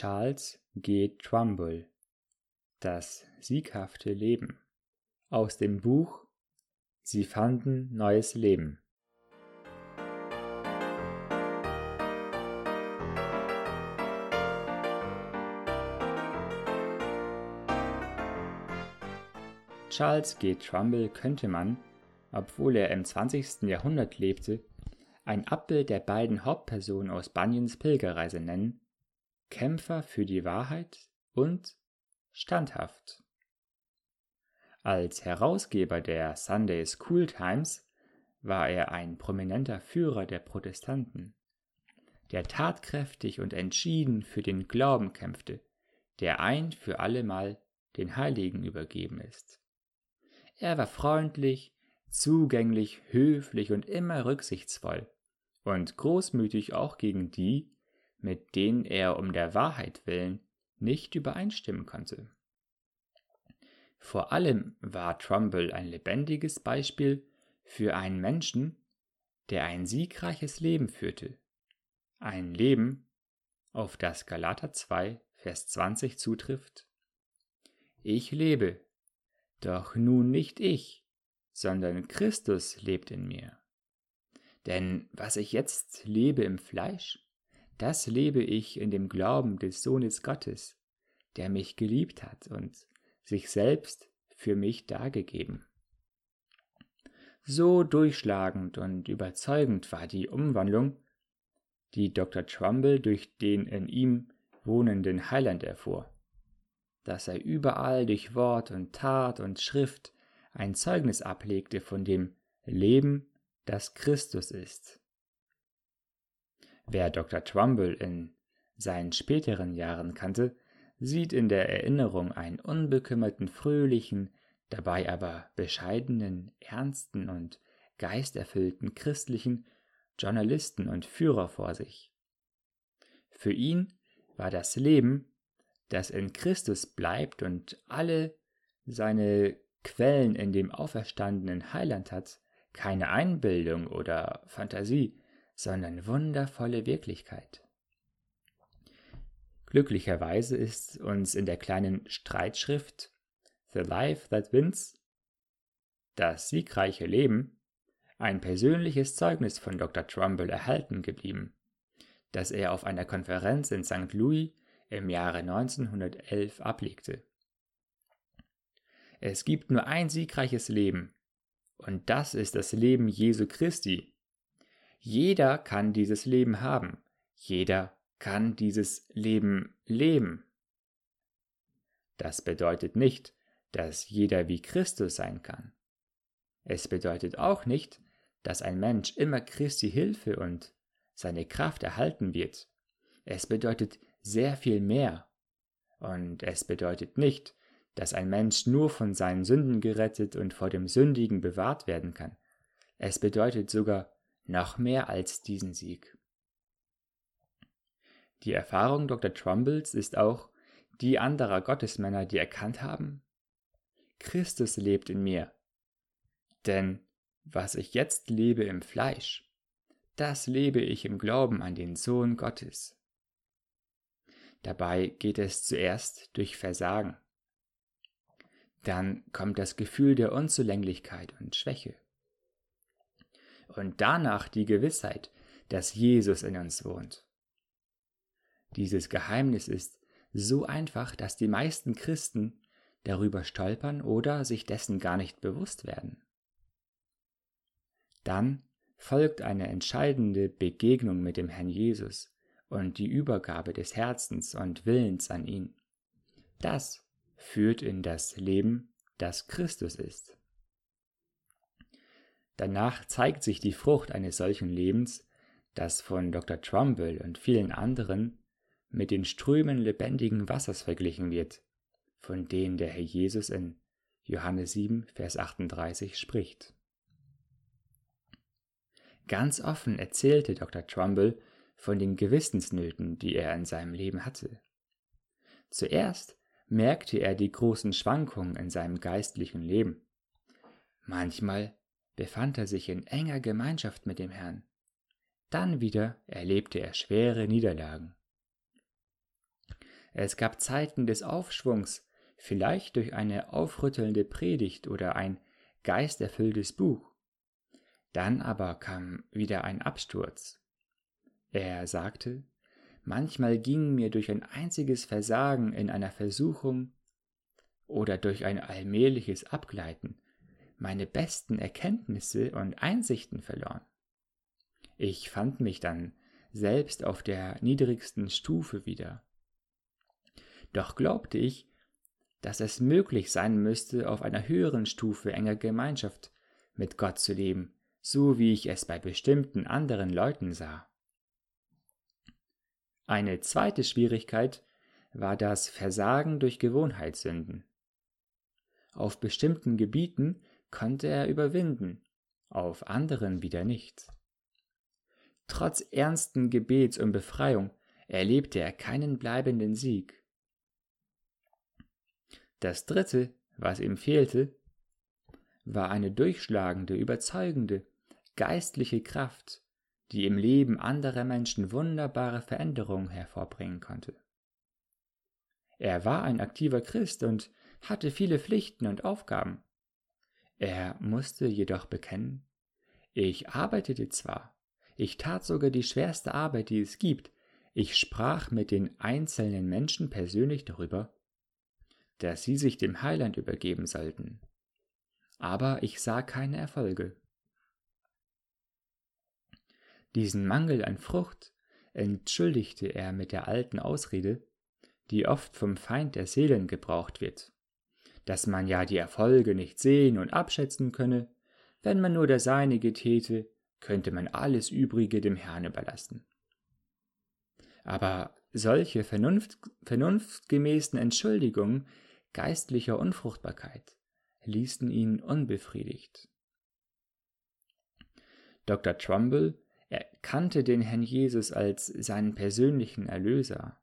Charles G. Trumbull Das sieghafte Leben aus dem Buch Sie fanden neues Leben Charles G. Trumbull könnte man, obwohl er im 20. Jahrhundert lebte, ein Abbild der beiden Hauptpersonen aus Bunyans Pilgerreise nennen, Kämpfer für die Wahrheit und standhaft. Als Herausgeber der Sunday School Times war er ein prominenter Führer der Protestanten, der tatkräftig und entschieden für den Glauben kämpfte, der ein für allemal den Heiligen übergeben ist. Er war freundlich, zugänglich, höflich und immer rücksichtsvoll und großmütig auch gegen die, mit denen er um der Wahrheit willen nicht übereinstimmen konnte. Vor allem war Trumbull ein lebendiges Beispiel für einen Menschen, der ein siegreiches Leben führte. Ein Leben, auf das Galater 2, Vers 20 zutrifft. Ich lebe, doch nun nicht ich, sondern Christus lebt in mir. Denn was ich jetzt lebe im Fleisch, das lebe ich in dem Glauben des Sohnes Gottes, der mich geliebt hat und sich selbst für mich dargegeben. So durchschlagend und überzeugend war die Umwandlung, die Dr. Trumbull durch den in ihm wohnenden Heiland erfuhr, dass er überall durch Wort und Tat und Schrift ein Zeugnis ablegte von dem Leben das Christus ist. Wer Dr. Trumbull in seinen späteren Jahren kannte, sieht in der Erinnerung einen unbekümmerten, fröhlichen, dabei aber bescheidenen, ernsten und geisterfüllten christlichen Journalisten und Führer vor sich. Für ihn war das Leben, das in Christus bleibt und alle seine Quellen in dem auferstandenen Heiland hat, keine Einbildung oder Fantasie, sondern wundervolle Wirklichkeit. Glücklicherweise ist uns in der kleinen Streitschrift The Life That Wins, das siegreiche Leben, ein persönliches Zeugnis von Dr. Trumbull erhalten geblieben, das er auf einer Konferenz in St. Louis im Jahre 1911 ablegte. Es gibt nur ein siegreiches Leben, und das ist das Leben Jesu Christi. Jeder kann dieses Leben haben. Jeder kann dieses Leben leben. Das bedeutet nicht, dass jeder wie Christus sein kann. Es bedeutet auch nicht, dass ein Mensch immer Christi Hilfe und seine Kraft erhalten wird. Es bedeutet sehr viel mehr. Und es bedeutet nicht, dass ein Mensch nur von seinen Sünden gerettet und vor dem Sündigen bewahrt werden kann. Es bedeutet sogar noch mehr als diesen Sieg. Die Erfahrung Dr. Trumbulls ist auch die anderer Gottesmänner, die erkannt haben, Christus lebt in mir. Denn was ich jetzt lebe im Fleisch, das lebe ich im Glauben an den Sohn Gottes. Dabei geht es zuerst durch Versagen. Dann kommt das Gefühl der Unzulänglichkeit und Schwäche. Und danach die Gewissheit, dass Jesus in uns wohnt. Dieses Geheimnis ist so einfach, dass die meisten Christen darüber stolpern oder sich dessen gar nicht bewusst werden. Dann folgt eine entscheidende Begegnung mit dem Herrn Jesus und die Übergabe des Herzens und Willens an ihn. Das führt in das Leben, das Christus ist. Danach zeigt sich die Frucht eines solchen Lebens, das von Dr. Trumbull und vielen anderen mit den Strömen lebendigen Wassers verglichen wird, von denen der Herr Jesus in Johannes 7, Vers 38 spricht. Ganz offen erzählte Dr. Trumbull von den Gewissensnöten, die er in seinem Leben hatte. Zuerst merkte er die großen Schwankungen in seinem geistlichen Leben. Manchmal befand er sich in enger Gemeinschaft mit dem Herrn. Dann wieder erlebte er schwere Niederlagen. Es gab Zeiten des Aufschwungs, vielleicht durch eine aufrüttelnde Predigt oder ein geisterfülltes Buch. Dann aber kam wieder ein Absturz. Er sagte, manchmal ging mir durch ein einziges Versagen in einer Versuchung oder durch ein allmähliches Abgleiten meine besten Erkenntnisse und Einsichten verloren. Ich fand mich dann selbst auf der niedrigsten Stufe wieder. Doch glaubte ich, dass es möglich sein müsste, auf einer höheren Stufe enger Gemeinschaft mit Gott zu leben, so wie ich es bei bestimmten anderen Leuten sah. Eine zweite Schwierigkeit war das Versagen durch Gewohnheitssünden. Auf bestimmten Gebieten konnte er überwinden, auf anderen wieder nicht. Trotz ernsten Gebets um Befreiung erlebte er keinen bleibenden Sieg. Das dritte, was ihm fehlte, war eine durchschlagende, überzeugende, geistliche Kraft, die im Leben anderer Menschen wunderbare Veränderungen hervorbringen konnte. Er war ein aktiver Christ und hatte viele Pflichten und Aufgaben. Er musste jedoch bekennen, ich arbeitete zwar, ich tat sogar die schwerste Arbeit, die es gibt, ich sprach mit den einzelnen Menschen persönlich darüber, dass sie sich dem Heiland übergeben sollten. Aber ich sah keine Erfolge. Diesen Mangel an Frucht entschuldigte er mit der alten Ausrede, die oft vom Feind der Seelen gebraucht wird, dass man ja die Erfolge nicht sehen und abschätzen könne, wenn man nur das Seinige täte, könnte man alles Übrige dem Herrn überlassen. Aber solche vernunft, vernunftgemäßen Entschuldigungen geistlicher Unfruchtbarkeit ließen ihn unbefriedigt. Dr. Trumbull erkannte den Herrn Jesus als seinen persönlichen Erlöser.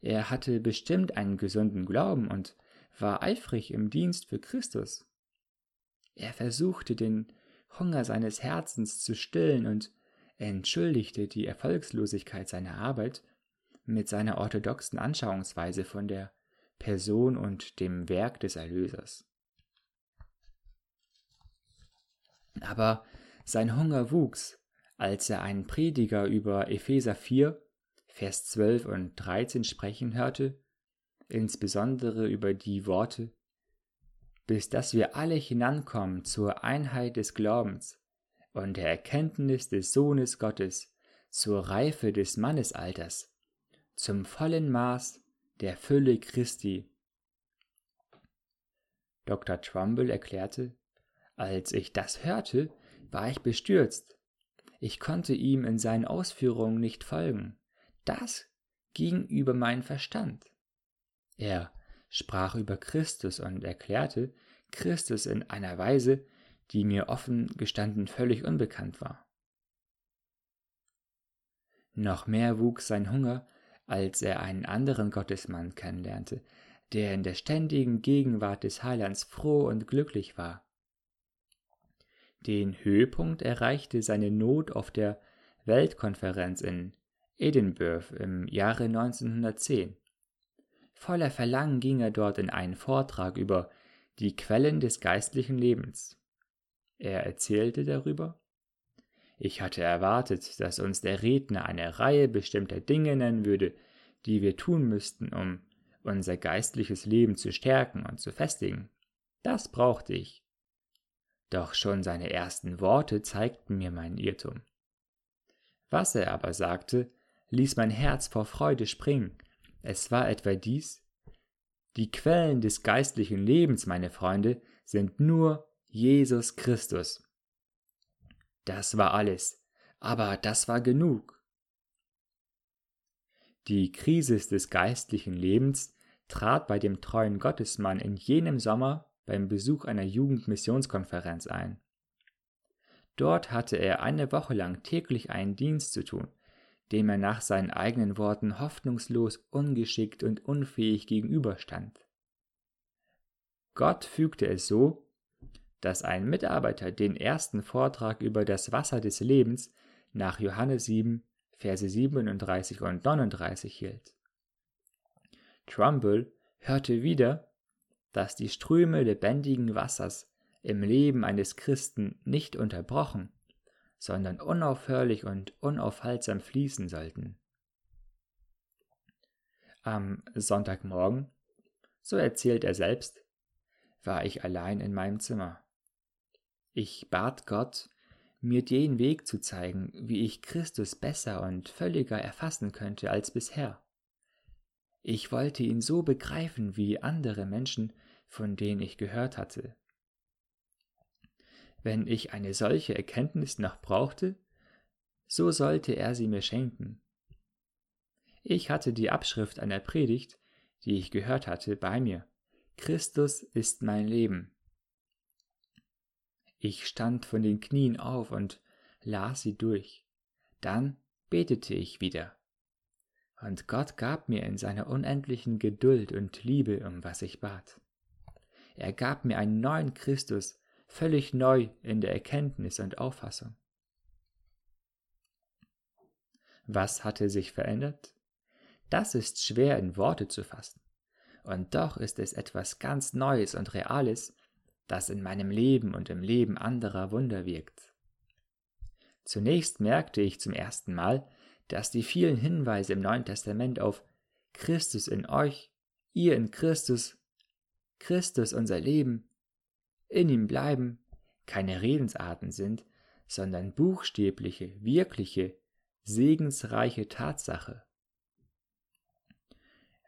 Er hatte bestimmt einen gesunden Glauben und war eifrig im Dienst für Christus. Er versuchte den Hunger seines Herzens zu stillen und entschuldigte die Erfolgslosigkeit seiner Arbeit mit seiner orthodoxen Anschauungsweise von der Person und dem Werk des Erlösers. Aber sein Hunger wuchs, als er einen Prediger über Epheser 4, Vers 12 und 13 sprechen hörte, insbesondere über die Worte, bis dass wir alle hinankommen zur Einheit des Glaubens und der Erkenntnis des Sohnes Gottes, zur Reife des Mannesalters, zum vollen Maß der Fülle Christi. Dr. Trumbull erklärte, als ich das hörte, war ich bestürzt. Ich konnte ihm in seinen Ausführungen nicht folgen. Das ging über meinen Verstand. Er sprach über Christus und erklärte Christus in einer Weise, die mir offen gestanden völlig unbekannt war. Noch mehr wuchs sein Hunger, als er einen anderen Gottesmann kennenlernte, der in der ständigen Gegenwart des Heilands froh und glücklich war. Den Höhepunkt erreichte seine Not auf der Weltkonferenz in Edinburgh im Jahre 1910. Voller Verlangen ging er dort in einen Vortrag über die Quellen des geistlichen Lebens. Er erzählte darüber, ich hatte erwartet, dass uns der Redner eine Reihe bestimmter Dinge nennen würde, die wir tun müssten, um unser geistliches Leben zu stärken und zu festigen. Das brauchte ich. Doch schon seine ersten Worte zeigten mir meinen Irrtum. Was er aber sagte, ließ mein Herz vor Freude springen. Es war etwa dies Die Quellen des geistlichen Lebens, meine Freunde, sind nur Jesus Christus. Das war alles, aber das war genug. Die Krise des geistlichen Lebens trat bei dem treuen Gottesmann in jenem Sommer beim Besuch einer Jugendmissionskonferenz ein. Dort hatte er eine Woche lang täglich einen Dienst zu tun, dem er nach seinen eigenen Worten hoffnungslos, ungeschickt und unfähig gegenüberstand. Gott fügte es so, dass ein Mitarbeiter den ersten Vortrag über das Wasser des Lebens nach Johannes 7, Verse 37 und 39 hielt. Trumbull hörte wieder, dass die Ströme lebendigen Wassers im Leben eines Christen nicht unterbrochen, sondern unaufhörlich und unaufhaltsam fließen sollten. Am Sonntagmorgen, so erzählt er selbst, war ich allein in meinem Zimmer. Ich bat Gott, mir den Weg zu zeigen, wie ich Christus besser und völliger erfassen könnte als bisher. Ich wollte ihn so begreifen wie andere Menschen, von denen ich gehört hatte. Wenn ich eine solche Erkenntnis noch brauchte, so sollte er sie mir schenken. Ich hatte die Abschrift einer Predigt, die ich gehört hatte, bei mir. Christus ist mein Leben. Ich stand von den Knien auf und las sie durch. Dann betete ich wieder. Und Gott gab mir in seiner unendlichen Geduld und Liebe, um was ich bat. Er gab mir einen neuen Christus, völlig neu in der Erkenntnis und Auffassung. Was hatte sich verändert? Das ist schwer in Worte zu fassen. Und doch ist es etwas ganz Neues und Reales, das in meinem Leben und im Leben anderer Wunder wirkt. Zunächst merkte ich zum ersten Mal, dass die vielen Hinweise im Neuen Testament auf Christus in euch, ihr in Christus, Christus unser Leben, in ihm bleiben, keine Redensarten sind, sondern buchstäbliche, wirkliche, segensreiche Tatsache.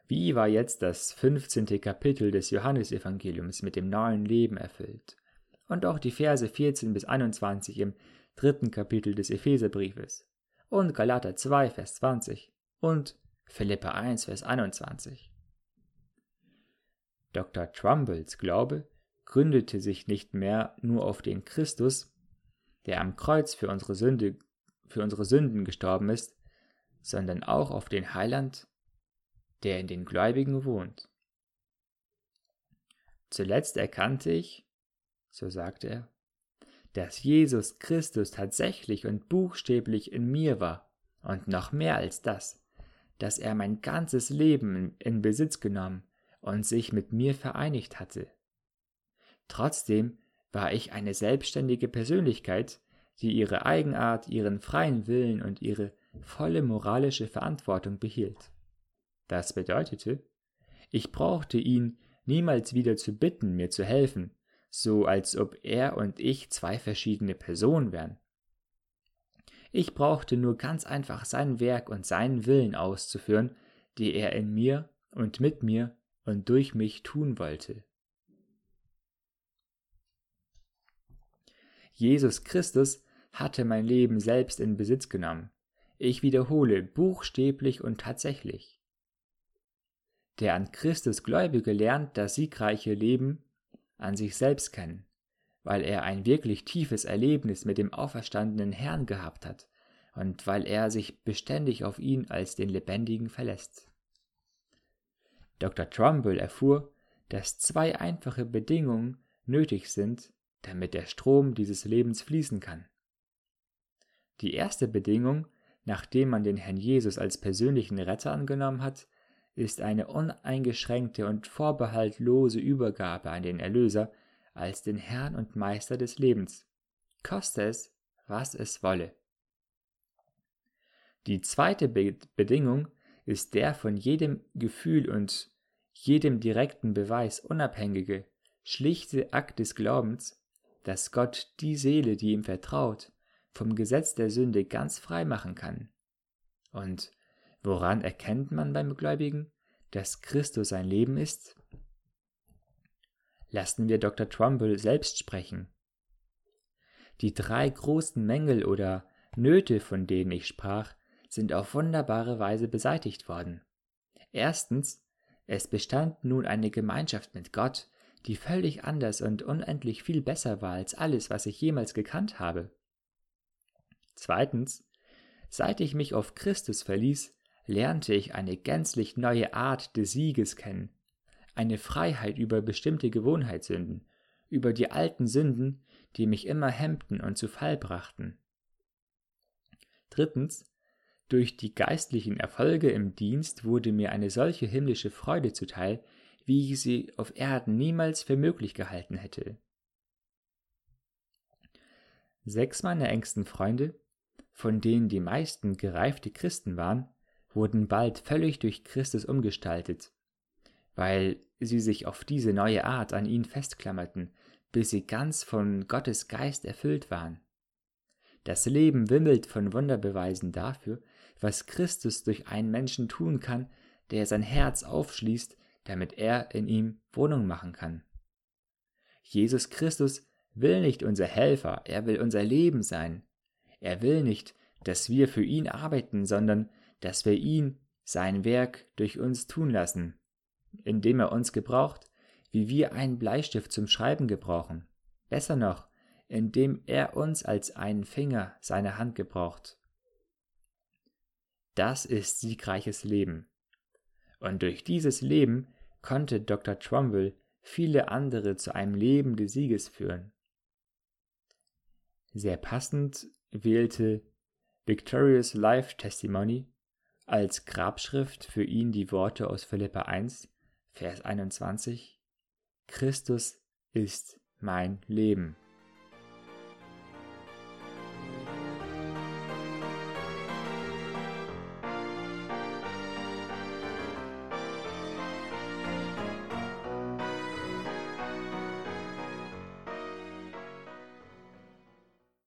Wie war jetzt das 15. Kapitel des Johannesevangeliums mit dem neuen Leben erfüllt? Und auch die Verse 14 bis 21 im dritten Kapitel des Epheserbriefes und Galater 2, Vers 20 und Philippa 1, Vers 21. Dr. Trumbulls Glaube gründete sich nicht mehr nur auf den Christus, der am Kreuz für unsere, Sünde, für unsere Sünden gestorben ist, sondern auch auf den Heiland, der in den Gläubigen wohnt. Zuletzt erkannte ich, so sagte er, dass Jesus Christus tatsächlich und buchstäblich in mir war, und noch mehr als das, dass er mein ganzes Leben in Besitz genommen und sich mit mir vereinigt hatte. Trotzdem war ich eine selbstständige Persönlichkeit, die ihre Eigenart, ihren freien Willen und ihre volle moralische Verantwortung behielt. Das bedeutete, ich brauchte ihn niemals wieder zu bitten, mir zu helfen, so als ob er und ich zwei verschiedene Personen wären. Ich brauchte nur ganz einfach sein Werk und seinen Willen auszuführen, die er in mir und mit mir und durch mich tun wollte. Jesus Christus hatte mein Leben selbst in Besitz genommen. Ich wiederhole buchstäblich und tatsächlich. Der an Christus Gläubige lernt das siegreiche Leben an sich selbst kennen, weil er ein wirklich tiefes Erlebnis mit dem auferstandenen Herrn gehabt hat und weil er sich beständig auf ihn als den Lebendigen verlässt. Dr. Trumbull erfuhr, dass zwei einfache Bedingungen nötig sind, damit der Strom dieses Lebens fließen kann. Die erste Bedingung, nachdem man den Herrn Jesus als persönlichen Retter angenommen hat, ist eine uneingeschränkte und vorbehaltlose Übergabe an den Erlöser als den Herrn und Meister des Lebens, koste es, was es wolle. Die zweite Be Bedingung ist der von jedem Gefühl und jedem direkten Beweis unabhängige, schlichte Akt des Glaubens, dass Gott die Seele, die ihm vertraut, vom Gesetz der Sünde ganz frei machen kann. Und Woran erkennt man beim Gläubigen, dass Christus sein Leben ist? Lassen wir Dr. Trumbull selbst sprechen. Die drei großen Mängel oder Nöte, von denen ich sprach, sind auf wunderbare Weise beseitigt worden. Erstens, es bestand nun eine Gemeinschaft mit Gott, die völlig anders und unendlich viel besser war als alles, was ich jemals gekannt habe. Zweitens, seit ich mich auf Christus verließ, lernte ich eine gänzlich neue Art des Sieges kennen, eine Freiheit über bestimmte Gewohnheitssünden, über die alten Sünden, die mich immer hemmten und zu Fall brachten. Drittens, Durch die geistlichen Erfolge im Dienst wurde mir eine solche himmlische Freude zuteil, wie ich sie auf Erden niemals für möglich gehalten hätte. Sechs meiner engsten Freunde, von denen die meisten gereifte Christen waren, wurden bald völlig durch Christus umgestaltet, weil sie sich auf diese neue Art an ihn festklammerten, bis sie ganz von Gottes Geist erfüllt waren. Das Leben wimmelt von Wunderbeweisen dafür, was Christus durch einen Menschen tun kann, der sein Herz aufschließt, damit er in ihm Wohnung machen kann. Jesus Christus will nicht unser Helfer, er will unser Leben sein. Er will nicht, dass wir für ihn arbeiten, sondern dass wir ihn, sein Werk, durch uns tun lassen, indem er uns gebraucht, wie wir einen Bleistift zum Schreiben gebrauchen. Besser noch, indem er uns als einen Finger seiner Hand gebraucht. Das ist siegreiches Leben. Und durch dieses Leben konnte Dr. Trumbull viele andere zu einem Leben des Sieges führen. Sehr passend wählte Victorious Life Testimony als Grabschrift für ihn die Worte aus Philippa 1, Vers 21 Christus ist mein Leben.